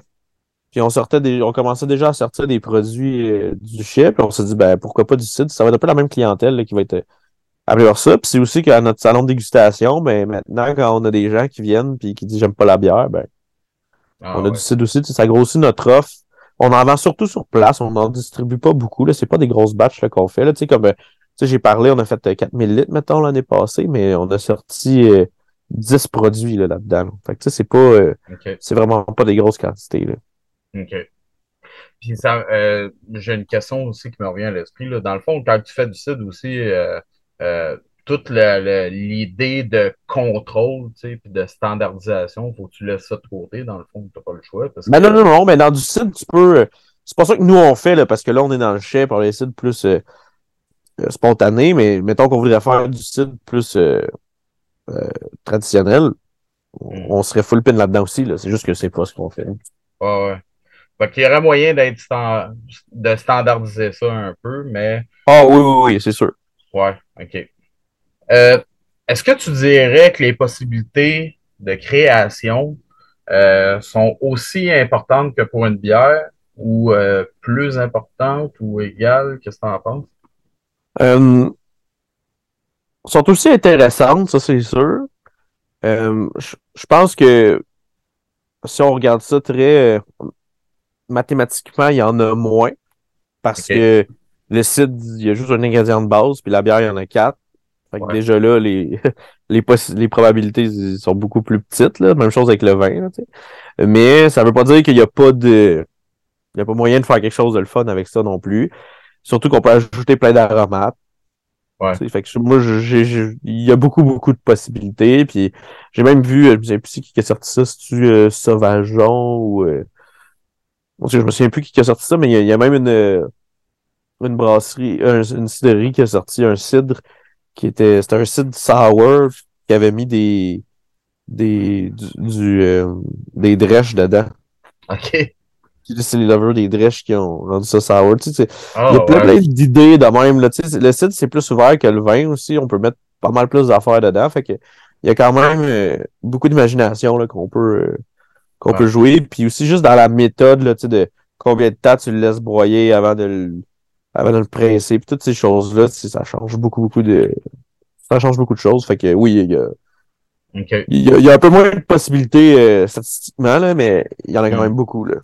puis on sortait des, on commençait déjà à sortir des produits euh, du chai, puis on s'est dit, ben, pourquoi pas du cidre? Ça va être un peu la même clientèle, qui va être appelée voir ça. Puis c'est aussi qu'à notre salon de dégustation, ben, maintenant, quand on a des gens qui viennent, puis qui disent, j'aime pas la bière, ben, ah on a du cidre aussi, ça grossit notre offre on en vend surtout sur place, on n'en distribue pas beaucoup. Là, c'est pas des grosses batches qu'on fait. Là, tu sais, comme euh, j'ai parlé, on a fait 4000 euh, litres, mettons, l'année passée, mais on a sorti 10 euh, produits là, là-dedans. Fait que tu sais, c'est pas c'est vraiment pas des grosses quantités. Là. OK. Puis ça, j'ai une question aussi qui me revient à l'esprit. Dans le fond, quand tu fais du CID aussi, toute l'idée de contrôle puis de standardisation, faut que tu laisses ça de côté. Dans le fond, tu n'as pas le choix. Parce ben non, non, non, mais dans du site, tu peux. C'est pas ça que nous on fait, là, parce que là, on est dans le chef pour les sites plus euh, euh, spontanés, mais mettons qu'on voudrait faire du site plus euh, traditionnel, hmm. on serait full pin là-dedans aussi. Là. C'est juste que c'est pas ce qu'on fait. Ouais, ouais. Fait qu'il y aurait moyen d'être de standardiser ça un peu, mais. Ah oui, oui, oui, c'est sûr. Ouais, OK. Euh, est-ce que tu dirais que les possibilités de création euh, sont aussi importantes que pour une bière ou euh, plus importantes ou égales? Qu'est-ce que tu en penses? Sont aussi intéressantes, ça c'est sûr. je pense que si on regarde ça très mathématiquement, il y en a moins. Parce que le cidre, il y a juste un ingrédient de base, puis la bière, il y en a quatre. Fait que déjà là, les, [LAUGHS] les, les probabilités sont beaucoup plus petites. Là. Même chose avec le vin. Là, Mais ça veut pas dire qu'il n'y a pas de. Il y a pas moyen de faire quelque chose de le fun avec ça non plus. Surtout qu'on peut ajouter plein d'aromates. Ouais. Fait que moi, j'ai, il y a beaucoup, beaucoup de possibilités. Puis j'ai même vu, je me souviens plus qui a sorti ça, c'est-tu euh, Sauvageon ou. Euh... je me souviens plus qui a sorti ça, mais il y a, même une, une brasserie, une cidrerie qui a sorti un cidre qui était c'était un site sour qui avait mis des des du, euh, des drèches dedans. OK. C'est les lovers des drèches qui ont rendu ça sour. Tu sais, il y a ah, plein, d'idées de même. Là, tu sais, le site, c'est plus ouvert que le vin aussi. On peut mettre pas mal plus d'affaires dedans. Fait que il y a quand même euh, beaucoup d'imagination qu'on peut euh, qu'on peut jouer. Puis aussi juste dans la méthode là, tu sais, de combien de temps tu le laisses broyer avant de le avant de le presser, puis toutes ces choses-là, ça change beaucoup, beaucoup de. Ça change beaucoup de choses. Fait que oui, il y a. Il, y a, un peu moins de possibilités euh, statistiquement, là, mais il y en a quand mm. même beaucoup. Là.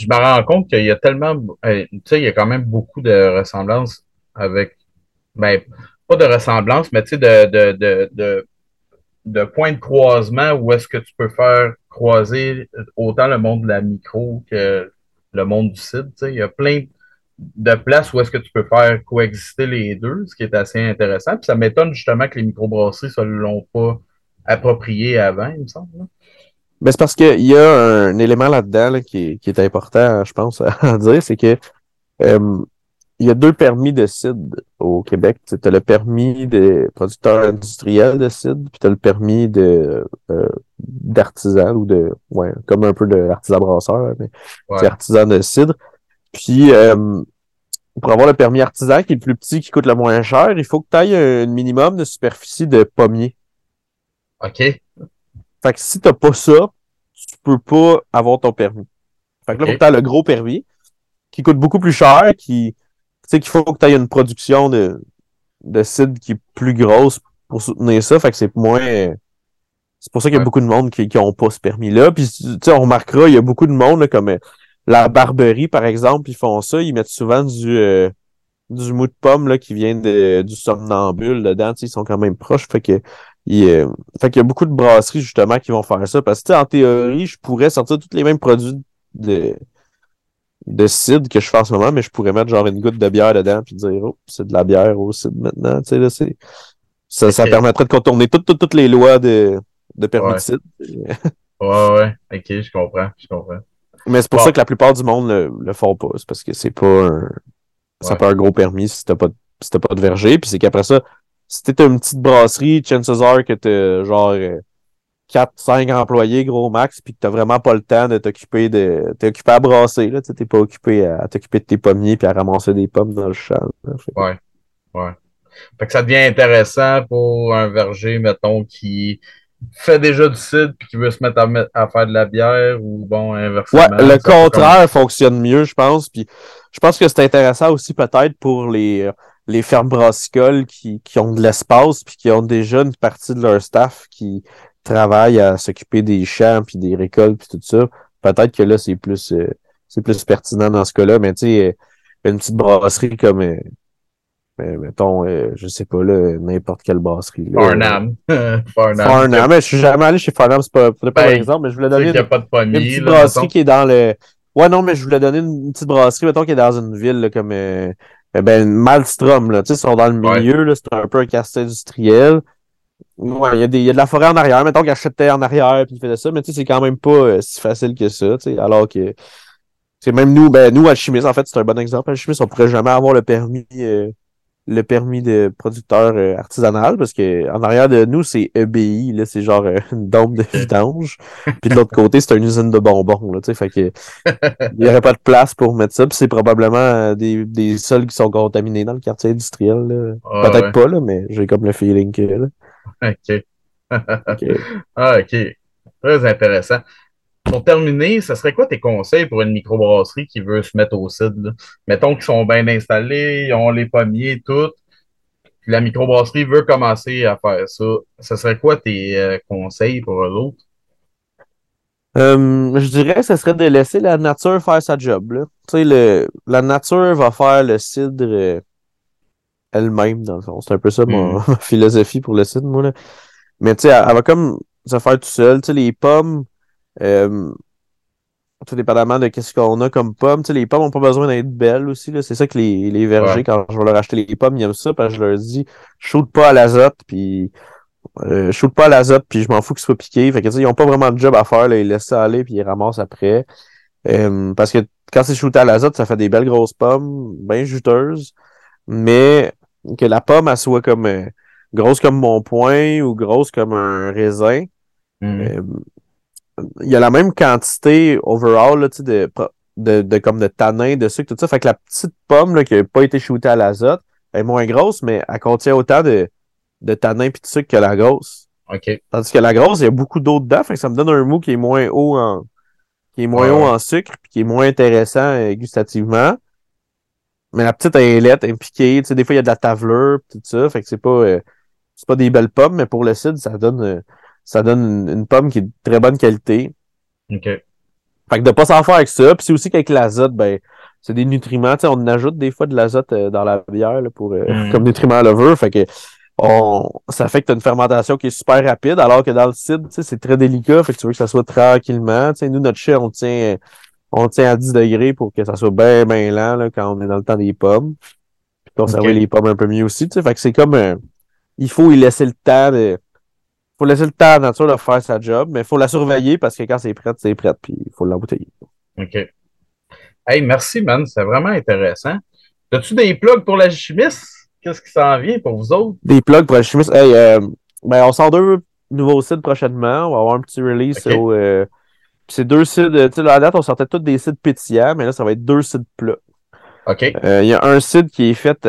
Je me rends compte qu'il y a tellement. Euh, tu sais, il y a quand même beaucoup de ressemblances avec. Ben, pas de ressemblance, mais tu sais, de, de, de, de, de points de croisement où est-ce que tu peux faire croiser autant le monde de la micro que le monde du site. Il y a plein de places où est-ce que tu peux faire coexister les deux, ce qui est assez intéressant. Puis ça m'étonne justement que les microbrasseries ne l'ont pas approprié avant, il me semble. Mais c'est parce qu'il y a un élément là-dedans qui, est important, je pense, [LAUGHS] à dire, c'est que euh, il y a deux permis de CID au Québec. Tu as le permis des producteurs industriels de CID, puis tu as le permis de euh, d'artisan ou de ouais, comme un peu de l'artisan brasseur, mais c'est artisan de cidre. Puis euh, pour avoir le permis artisan, qui est le plus petit, qui coûte le moins cher, il faut que tu ailles un minimum de superficie de pommier. OK. Fait que si t'as pas ça, tu peux pas avoir ton permis. Fait que là, faut que tu le gros permis, qui coûte beaucoup plus cher, qui sais qu'il faut que tu aies une production de, de qui est plus grosse pour soutenir ça. Fait que c'est moins. C'est pour ça qu'il y a beaucoup de monde qui n'ont pas ce permis-là. Puis tu sais, on remarquera, il y a beaucoup de monde, comme euh, la Barberie, par exemple, ils font ça. Ils mettent souvent du, euh, du mou de pomme là, qui vient de, du somnambule dedans. Ils sont quand même proches. Fait que il, euh, fait qu'il y a beaucoup de brasseries justement qui vont faire ça. Parce que en théorie, je pourrais sortir tous les mêmes produits de, de cidre que je fais en ce moment, mais je pourrais mettre genre une goutte de bière dedans puis dire oh, c'est de la bière au cidre maintenant. Tu sais, là, c'est. Ça, ça permettrait de contourner toutes, toutes, toutes les lois de, de permis de cidre. ouais, ouais, ok, je comprends, je comprends. Mais c'est pour ça que la plupart du monde le, le font pas. C'est parce que c'est pas un. Ça pas un gros permis si t'as pas, si pas de verger. Puis c'est qu'après ça, si t'es une petite brasserie, chances are que t'as genre euh, 4, 5 employés, gros max, puis que t'as vraiment pas le temps de t'occuper de. T'es occupé à brasser, là. T'es pas occupé à, t'occuper de tes pommiers puis à ramasser des pommes dans le champ. Ouais. Ouais. Fait que ça devient intéressant pour un verger, mettons, qui fait déjà du cidre puis qui veut se mettre à, faire de la bière ou bon, inversement. Ouais, le contraire fonctionne mieux, je pense. Puis je pense que c'est intéressant aussi peut-être pour les, les fermes brassicoles qui, qui ont de l'espace puis qui ont déjà une partie de leur staff qui, travaille à s'occuper des champs puis des récoltes puis tout ça, peut-être que là c'est plus euh, c'est plus pertinent dans ce cas-là, mais tu sais une petite brasserie comme euh, ben, mettons euh, je sais pas là n'importe quelle brasserie Farnham. [LAUGHS] Farnham. Farnham, mais je suis jamais allé chez Farnham, c'est pas, pas ben, exemple, mais je voulais donner une, pas de une, petite brasserie qui est dans le Ouais, non, mais je voulais donner une petite brasserie, mettons, qui est dans une ville là, comme ben, Malmstrom, là, tu sais, ils sont dans le milieu, là, c'est un peu un casse industriel. Ouais, il y, a des, y a de la forêt en arrière. Mettons qu'il achetait en arrière puis il faisait ça, mais tu sais, c'est quand même pas euh, si facile que ça, tu sais. Alors que c'est même nous, ben nous, Alchimiste, en fait, c'est un bon exemple. Alchimiste, on pourrait jamais avoir le permis euh, le permis de producteur euh, artisanal parce que en arrière de nous, c'est EBI, là, c'est genre une dompe de vidange. [LAUGHS] puis de l'autre côté, c'est une usine de bonbons, là, tu sais. Fait que il y aurait pas de place pour mettre ça. Puis c'est probablement des, des sols qui sont contaminés dans le quartier industriel. Ah, Peut-être pas, là, mais j'ai comme le feeling que là. [LAUGHS] OK. Ah, OK. Très intéressant. Pour terminer, ce serait quoi tes conseils pour une microbrasserie qui veut se mettre au site? Mettons qu'ils sont bien installés, ils ont les pommiers, tout. Puis la microbrasserie veut commencer à faire ça. Ce serait quoi tes euh, conseils pour eux autres? Euh, je dirais que ce serait de laisser la nature faire sa job. Tu sais, le, la nature va faire le cidre euh, elle-même, dans le fond. C'est un peu ça mon, hmm. [LAUGHS] ma philosophie pour le site, moi. Là. Mais tu sais, elle, va comme se faire tout seul. Tu sais, les pommes, euh, tout dépendamment de qu'est-ce qu'on a comme pommes. Tu sais, les pommes ont pas besoin d'être belles aussi. Là. C'est ça que les, les vergers, quand je vais leur acheter les pommes, ils aiment ça parce que je leur dis, shoot pas à l'azote, puis euh, shoot pas à l'azote, puis je m'en fous qu'ils soient piqués. Fait que, tu sais, ils ont pas vraiment de job à faire. Là. Ils laissent ça aller, puis ils ramassent après. Euh, parce que quand c'est shooté à l'azote, ça fait des belles grosses pommes, bien juteuses. Mais que la pomme, elle soit comme euh, grosse comme mon poing ou grosse comme un raisin. Hmm. Il y a la même quantité overall là, de, de, de, comme de tanin, de sucre, tout ça. Fait que la petite pomme là, qui n'a pas été shootée à l'azote, elle est moins grosse, mais elle contient autant de, de tanin et de sucre que la grosse. Tandis que la grosse, il y a beaucoup d'eau dedans, fait que ça me donne un mou qui est moins haut en qui est moins haut en sucre puis qui est moins intéressant euh, gustativement. Mais la petite, elle est laite, elle est piquée. Tu sais, des fois, il y a de la tavelure, tout ça. Fait que c'est pas, euh, c'est pas des belles pommes, mais pour le cidre, ça donne, euh, ça donne une, pomme qui est de très bonne qualité. OK. Fait que de pas s'en faire avec ça. Puis c'est aussi qu'avec l'azote, ben, c'est des nutriments. Tu sais, on ajoute des fois de l'azote dans la bière pour, mm. comme nutriment à levure. Fait que on, ça fait que tu as une fermentation qui est super rapide, alors que dans le cidre, c'est très délicat, fait que tu veux que ça soit tranquillement. sais nous, notre chien, on tient, on tient à 10 degrés pour que ça soit bien, bien lent là, quand on est dans le temps des pommes. Puis conserver les pommes un peu mieux aussi. Fait que c'est comme euh, il faut y laisser le temps de. Faut laisser le temps à la nature de faire sa job, mais il faut la surveiller parce que quand c'est prêt, c'est prêt, puis il faut l'embouteiller. OK. Hey, merci, man. C'est vraiment intéressant. As-tu des plugs pour la chimiste? Qu'est-ce qui s'en vient pour vous autres? Des plugs pour la chimiste. Hey, euh, ben, on sort deux nouveaux sites prochainement. On va avoir un petit release au. Euh, c'est deux sites. Tu sais, la date, on sortait tous des sites pétillants, mais là, ça va être deux sites plats. OK. Euh, il y a un site qui est fait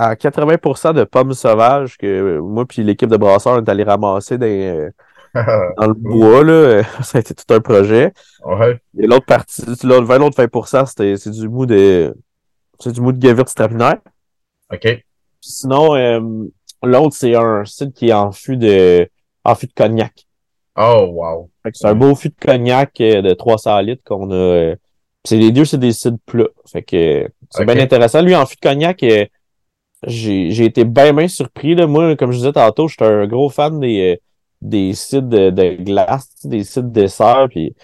à 80% de pommes sauvages que moi puis l'équipe de brasseurs on est allé ramasser dans, [LAUGHS] dans le bois. Là. [LAUGHS] Ça a été tout un projet. Ouais. Et l'autre partie, l'autre 20%, c'est du mou de. C'est du mou de Gewürztraminer. OK. Sinon, euh, l'autre, c'est un site qui est en fût de, en fût de cognac. Oh, wow. C'est un beau fût de cognac euh, de 300 litres qu'on a. Euh, c'est les deux, c'est des sites plats. Fait que c'est bien intéressant. Lui, en fût de cognac, j'ai été bien, bien surpris. Là. Moi, comme je disais tantôt, j'étais un gros fan des, des sites de, glace, des sites de dessert. Puis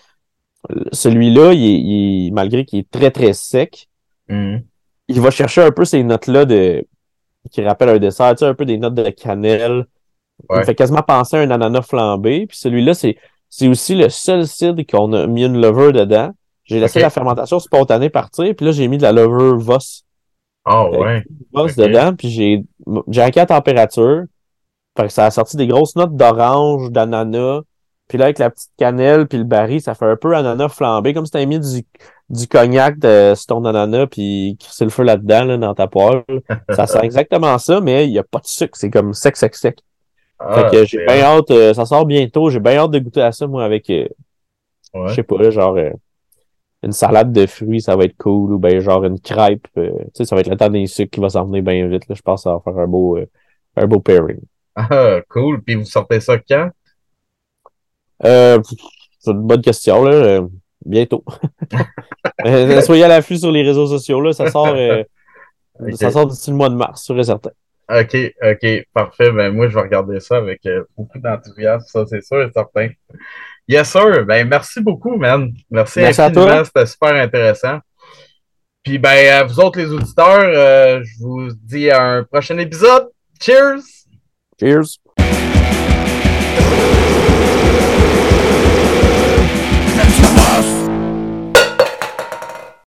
celui-là, il, malgré qu'il est très, très sec, mm il va chercher un peu ces notes-là de qui rappellent un dessert, tu sais, un peu des notes de cannelle. Il fait quasiment penser à un ananas flambé. Puis celui-là, c'est, c'est aussi le seul cidre qu'on a mis une levure dedans. J'ai laissé la fermentation spontanée partir, puis là, j'ai mis de la levure Voss. Oh, ouais. Voss dedans, puis j'ai, j'ai à température. Fait que ça a sorti des grosses notes d'orange, d'ananas. Puis là, avec la petite cannelle puis le baril, ça fait un peu ananas flambé, comme si t'avais mis du, du cognac de, sur ton ananas puis crisser le feu là-dedans, là, dans ta poêle. ça sent [LAUGHS] exactement ça, mais il n'y a pas de sucre. C'est comme sec, sec, sec. Ah, fait que j'ai bien hâte, euh, ça sort bientôt. J'ai bien hâte de goûter à ça, moi, avec, euh, je sais pas, genre, euh, une salade de fruits, ça va être cool, ou ben genre une crêpe. tu sais, ça va être le temps des sucres qui va s'en venir bien vite. Là. Je pense que ça va faire un beau, un beau pairing. [LAUGHS] Ah, cool. Puis vous sortez ça quand? Euh, c'est une bonne question, là. Euh, bientôt. [LAUGHS] Euh, soyez à l'affût sur les réseaux sociaux, là. Ça [LAUGHS] sort, euh, ça sort d'ici le mois de mars, sûr et certain. OK, OK, parfait. Ben, moi, je vais regarder ça avec beaucoup d'enthousiasme, ça, c'est sûr et certain. Yes, sir. Ben, merci beaucoup, man. Merci, merci infiniment. C'était super intéressant. Puis, ben, à vous autres, les auditeurs, euh, je vous dis à un prochain épisode. Cheers! Cheers!